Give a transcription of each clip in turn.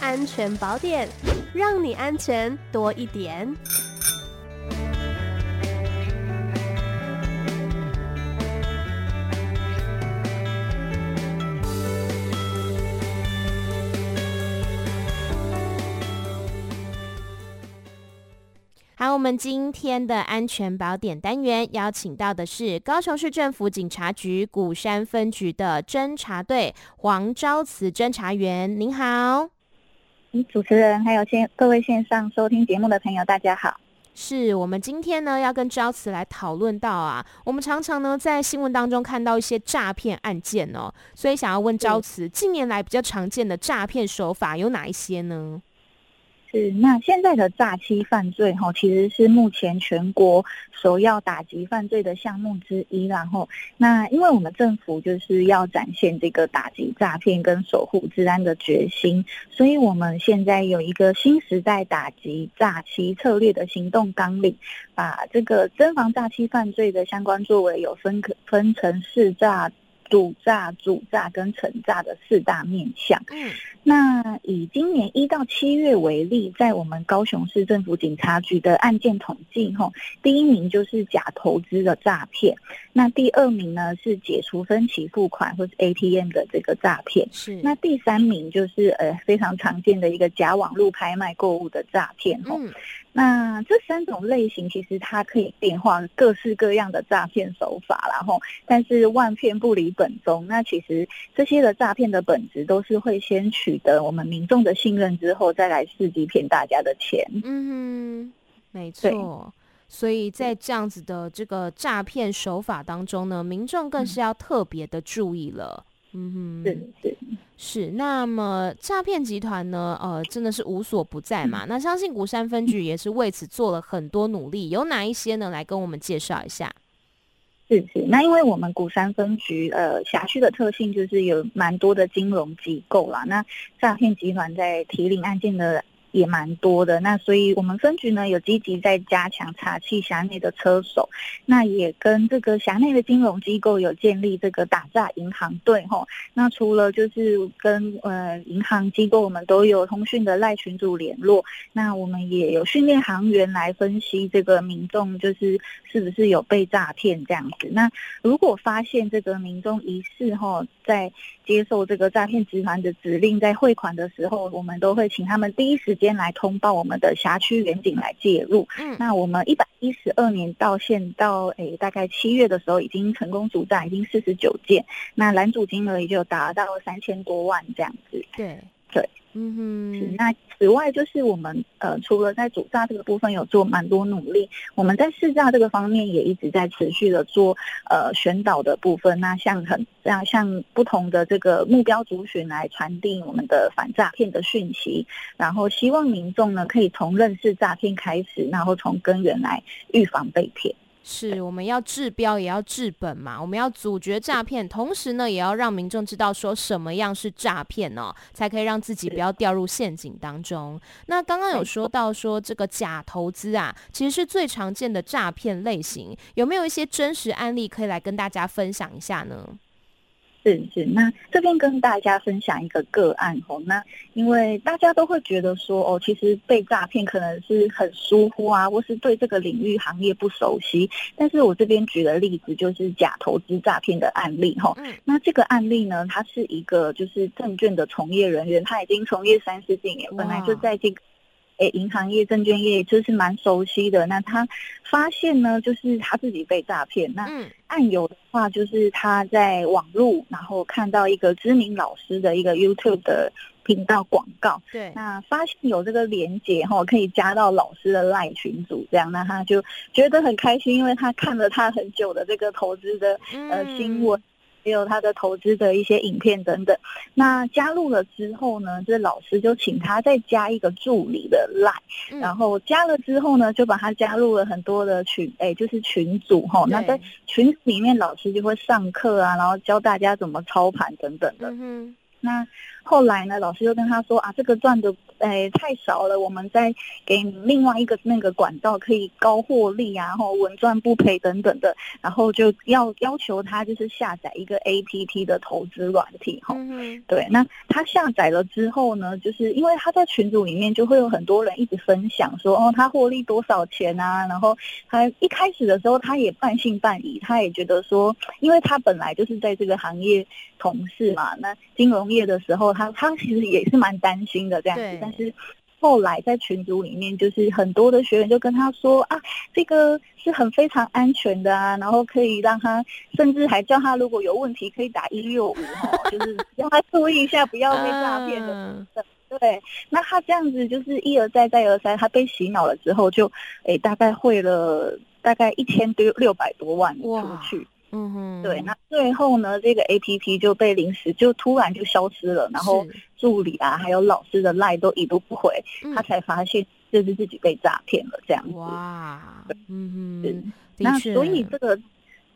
安全宝典，让你安全多一点。好，我们今天的安全宝典单元邀请到的是高雄市政府警察局鼓山分局的侦查队黄昭慈侦查员，您好。主持人还有线各位线上收听节目的朋友，大家好。是我们今天呢要跟昭慈来讨论到啊，我们常常呢在新闻当中看到一些诈骗案件哦，所以想要问昭慈，近年来比较常见的诈骗手法有哪一些呢？是，那现在的诈欺犯罪哈，其实是目前全国首要打击犯罪的项目之一。然后，那因为我们政府就是要展现这个打击诈骗跟守护治安的决心，所以我们现在有一个新时代打击诈欺策略的行动纲领，把这个侦防诈欺犯罪的相关作为有分可分成四诈。堵诈、主诈跟惩诈的四大面向。嗯，那以今年一到七月为例，在我们高雄市政府警察局的案件统计，吼，第一名就是假投资的诈骗，那第二名呢是解除分期付款或是 ATM 的这个诈骗，是。那第三名就是呃非常常见的一个假网络拍卖购物的诈骗，吼。嗯那这三种类型其实它可以变化各式各样的诈骗手法，然后但是万骗不离本宗。那其实这些的诈骗的本质都是会先取得我们民众的信任之后，再来伺机骗大家的钱。嗯，没错。所以在这样子的这个诈骗手法当中呢，民众更是要特别的注意了。嗯哼，对对是。那么诈骗集团呢？呃，真的是无所不在嘛。嗯、那相信鼓山分局也是为此做了很多努力。有哪一些呢？来跟我们介绍一下。是是。那因为我们鼓山分局呃辖区的特性就是有蛮多的金融机构啦。那诈骗集团在提领案件的。也蛮多的，那所以我们分局呢有积极在加强查缉辖内的车手，那也跟这个辖内的金融机构有建立这个打诈银行队吼。那除了就是跟呃银行机构，我们都有通讯的赖群组联络，那我们也有训练行员来分析这个民众就是是不是有被诈骗这样子。那如果发现这个民众疑似吼在接受这个诈骗集团的指令，在汇款的时候，我们都会请他们第一时间来通报我们的辖区远景来介入。嗯，那我们一百一十二年到现到诶大概七月的时候，已经成功主战已经四十九件，那拦阻金额也就达到三千多万这样子。对对。嗯哼，那此外就是我们呃，除了在主诈这个部分有做蛮多努力，我们在试诈这个方面也一直在持续的做呃宣导的部分。那像很像像不同的这个目标族群来传递我们的反诈骗的讯息，然后希望民众呢可以从认识诈骗开始，然后从根源来预防被骗。是，我们要治标也要治本嘛，我们要阻绝诈骗，同时呢，也要让民众知道说什么样是诈骗哦，才可以让自己不要掉入陷阱当中。那刚刚有说到说这个假投资啊，其实是最常见的诈骗类型，有没有一些真实案例可以来跟大家分享一下呢？是是，那这边跟大家分享一个个案哦。那因为大家都会觉得说哦，其实被诈骗可能是很疏忽啊，或是对这个领域行业不熟悉。但是我这边举的例子就是假投资诈骗的案例哈。那这个案例呢，他是一个就是证券的从业人员，他已经从业三十几年，本来就在这个。诶，银行业、证券业就是蛮熟悉的。那他发现呢，就是他自己被诈骗。那案由的话，就是他在网络，然后看到一个知名老师的一个 YouTube 的频道广告。对。那发现有这个连接哈，可以加到老师的 LINE 群组，这样，那他就觉得很开心，因为他看了他很久的这个投资的呃新闻。还有他的投资的一些影片等等，那加入了之后呢，这老师就请他再加一个助理的 line，然后加了之后呢，就把他加入了很多的群，哎，就是群组哈。那在群里面，老师就会上课啊，然后教大家怎么操盘等等的。那后来呢，老师就跟他说啊，这个赚的诶太少了，我们再给你另外一个那个管道，可以高获利啊，然后稳赚不赔等等的，然后就要要求他就是下载一个 APP 的投资软体哈。嗯。对，那他下载了之后呢，就是因为他在群组里面就会有很多人一直分享说哦，他获利多少钱啊，然后他一开始的时候他也半信半疑，他也觉得说，因为他本来就是在这个行业同事嘛，那金融业的时候。他他其实也是蛮担心的这样子，但是后来在群组里面，就是很多的学员就跟他说啊，这个是很非常安全的啊，然后可以让他，甚至还叫他如果有问题可以打一六五哈，就是让他注意一下，不要被诈骗的。对，那他这样子就是一而再再而三，他被洗脑了之后就，就诶大概汇了大概一千多六百多万出去。嗯哼，对，那最后呢，这个 A P P 就被临时就突然就消失了，然后助理啊，还有老师的赖都已读不回，嗯，他才发现这是自己被诈骗了这样子。哇，嗯哼，那所以这个。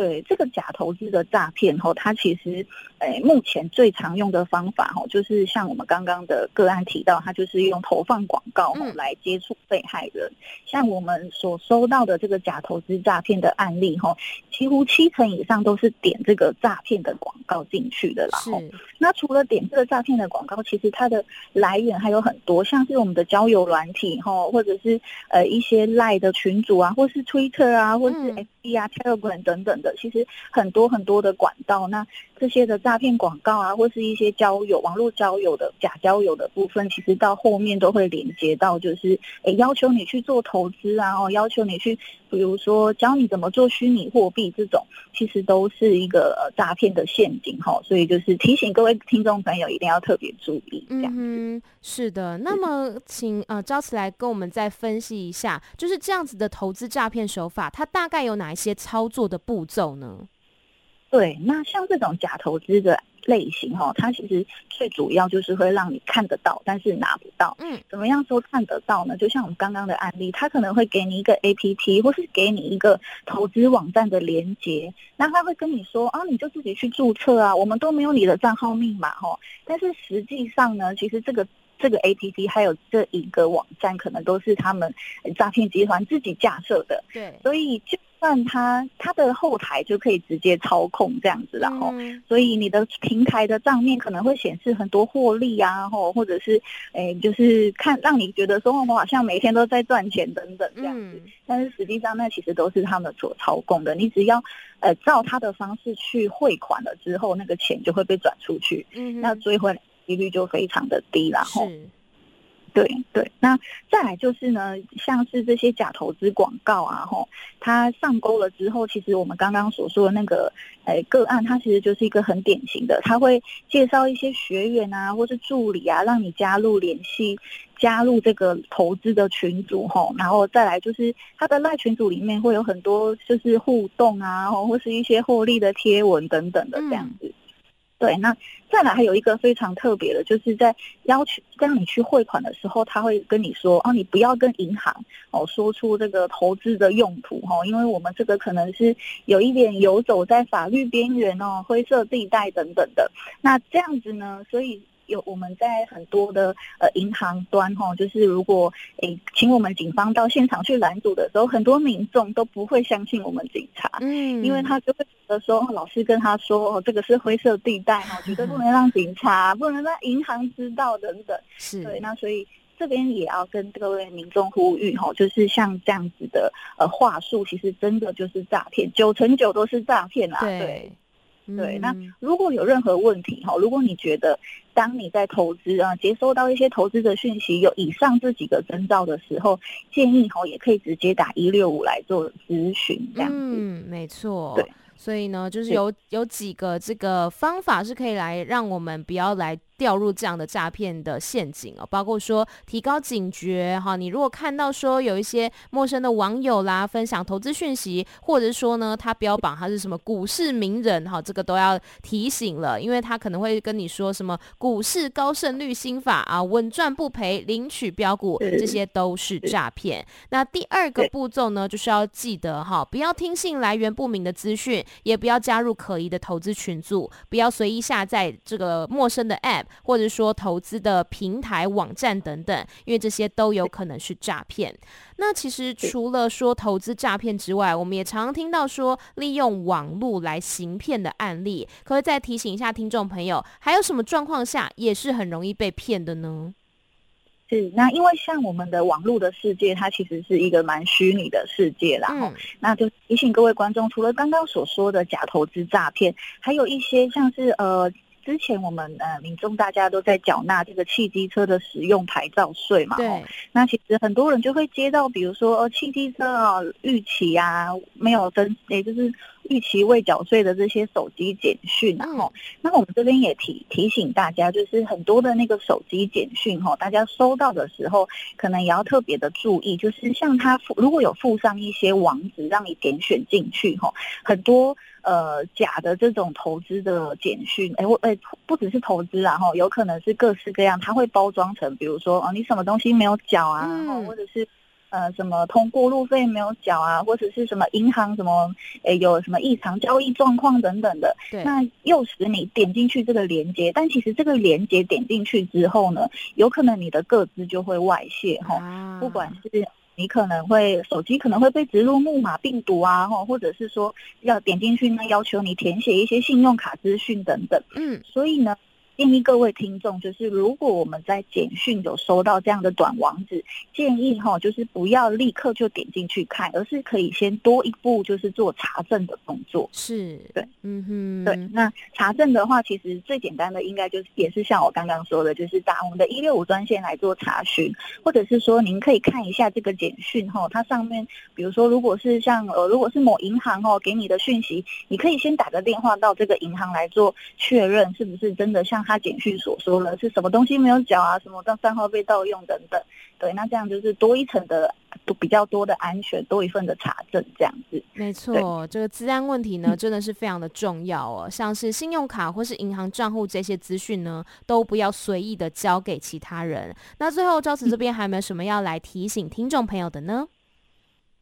对这个假投资的诈骗吼，它其实，诶，目前最常用的方法吼，就是像我们刚刚的个案提到，它就是用投放广告吼来接触被害人。嗯。像我们所收到的这个假投资诈骗的案例吼，几乎七成以上都是点这个诈骗的广告进去的啦。是。那除了点这个诈骗的广告，其实它的来源还有很多，像是我们的交友软体吼，或者是呃一些赖的群组啊，或是 Twitter 啊，或是 FB 啊、体育馆等等的。其实很多很多的管道，那这些的诈骗广告啊，或是一些交友、网络交友的假交友的部分，其实到后面都会连接到，就是诶要求你去做投资啊，哦，要求你去，比如说教你怎么做虚拟货币这种，其实都是一个呃诈骗的陷阱哈。所以就是提醒各位听众朋友一定要特别注意。这样。嗯，是的。那么请呃招慈来跟我们再分析一下，就是这样子的投资诈骗手法，它大概有哪一些操作的步骤？呢？对，那像这种假投资的类型哈，它其实最主要就是会让你看得到，但是拿不到。嗯，怎么样说看得到呢？就像我们刚刚的案例，它可能会给你一个 APP，或是给你一个投资网站的连接，那他会跟你说啊，你就自己去注册啊，我们都没有你的账号密码哈。但是实际上呢，其实这个这个 APP 还有这一个网站，可能都是他们诈骗集团自己架设的。对，所以就。但它它的后台就可以直接操控这样子，然后，所以你的平台的账面可能会显示很多获利啊，或或者是，诶，就是看让你觉得说我好像每天都在赚钱等等这样子，但是实际上那其实都是他们所操控的。你只要呃照他的方式去汇款了之后，那个钱就会被转出去，那追回来几率就非常的低，然后。对对，那再来就是呢，像是这些假投资广告啊，吼，它上钩了之后，其实我们刚刚所说的那个，诶，个案，它其实就是一个很典型的，他会介绍一些学员啊，或是助理啊，让你加入联系，加入这个投资的群组，吼，然后再来就是他的赖群组里面会有很多就是互动啊，或是一些获利的贴文等等的这样子。嗯对，那再来还有一个非常特别的，就是在要求让你去汇款的时候，他会跟你说哦，你不要跟银行哦说出这个投资的用途哦，因为我们这个可能是有一点游走在法律边缘哦，灰色地带等等的。那这样子呢，所以。有我们在很多的呃银行端哈，就是如果诶请我们警方到现场去拦阻的时候，很多民众都不会相信我们警察，嗯，因为他就会觉得说老师跟他说哦，这个是灰色地带哈，绝对不能让警察，不能让银行知道等等，是。对，那所以这边也要跟各位民众呼吁哈，就是像这样子的呃话术，其实真的就是诈骗，九成九都是诈骗啦，对。对对，那如果有任何问题哈，如果你觉得当你在投资啊，接收到一些投资的讯息有以上这几个征兆的时候，建议哈也可以直接打一六五来做咨询这样子。嗯，没错。对，所以呢，就是有有几个这个方法是可以来让我们不要来。掉入这样的诈骗的陷阱哦，包括说提高警觉哈，你如果看到说有一些陌生的网友啦分享投资讯息，或者是说呢他标榜他是什么股市名人哈，这个都要提醒了，因为他可能会跟你说什么股市高胜率心法啊，稳赚不赔，领取标股，这些都是诈骗。那第二个步骤呢，就是要记得哈，不要听信来源不明的资讯，也不要加入可疑的投资群组，不要随意下载这个陌生的 App。或者说投资的平台、网站等等，因为这些都有可能是诈骗。那其实除了说投资诈骗之外，我们也常常听到说利用网络来行骗的案例，可以再提醒一下听众朋友，还有什么状况下也是很容易被骗的呢？是，那因为像我们的网络的世界，它其实是一个蛮虚拟的世界，然后、嗯、那就提醒各位观众，除了刚刚所说的假投资诈骗，还有一些像是呃。之前我们呃民众大家都在缴纳这个汽机车的使用牌照税嘛，对。那其实很多人就会接到，比如说呃汽机车啊逾期啊没有登，也就是逾期未缴税的这些手机简讯，然后那我们这边也提提醒大家，就是很多的那个手机简讯哈，大家收到的时候可能也要特别的注意，就是像它附如果有附上一些网址让你点选进去哈，很多。呃，假的这种投资的简讯，哎，我哎，不只是投资啊，哈，有可能是各式各样，它会包装成，比如说，哦，你什么东西没有缴啊，嗯、或者是呃，什么通过路费没有缴啊，或者是什么银行什么，诶，有什么异常交易状况等等的，对，那诱使你点进去这个连接，但其实这个连接点进去之后呢，有可能你的个资就会外泄，哈、啊，不管是。你可能会手机可能会被植入木马病毒啊，或者是说要点进去呢，要求你填写一些信用卡资讯等等。嗯，所以呢。建议各位听众，就是如果我们在简讯有收到这样的短网址，建议哈，就是不要立刻就点进去看，而是可以先多一步，就是做查证的动作。是对，嗯哼，对。那查证的话，其实最简单的应该就是也是像我刚刚说的，就是打我们的一六五专线来做查询，或者是说您可以看一下这个简讯哈，它上面比如说如果是像呃，如果是某银行哦给你的讯息，你可以先打个电话到这个银行来做确认，是不是真的像。他简讯所说了是什么东西没有缴啊？什么账账号被盗用等等，对，那这样就是多一层的都比较多的安全，多一份的查证，这样子。没错，这个资安问题呢，真的是非常的重要哦。嗯、像是信用卡或是银行账户这些资讯呢，都不要随意的交给其他人。那最后，赵慈这边还有没有什么要来提醒听众朋友的呢？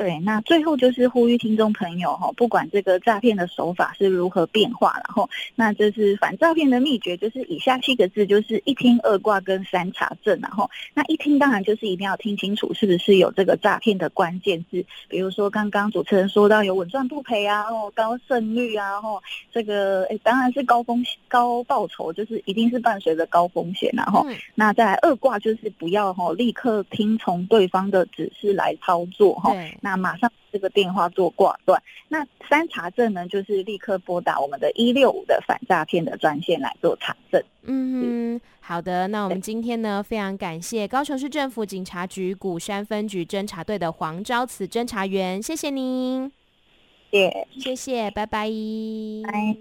对，那最后就是呼吁听众朋友哈，不管这个诈骗的手法是如何变化，然后那就是反诈骗的秘诀，就是以下七个字，就是一听二挂跟三查证，然后那一听当然就是一定要听清楚是不是有这个诈骗的关键字，比如说刚刚主持人说到有稳赚不赔啊，哦高胜率啊，然后这个诶当然是高风险高报酬，就是一定是伴随着高风险，然后那再来二挂就是不要哈立刻听从对方的指示来操作哈。那马上这个电话做挂断。那三查证呢，就是立刻拨打我们的一六五的反诈骗的专线来做查证。嗯，好的。那我们今天呢，非常感谢高雄市政府警察局鼓山分局侦查队的黄昭慈侦查员，谢谢您。谢谢，谢谢，拜拜。拜。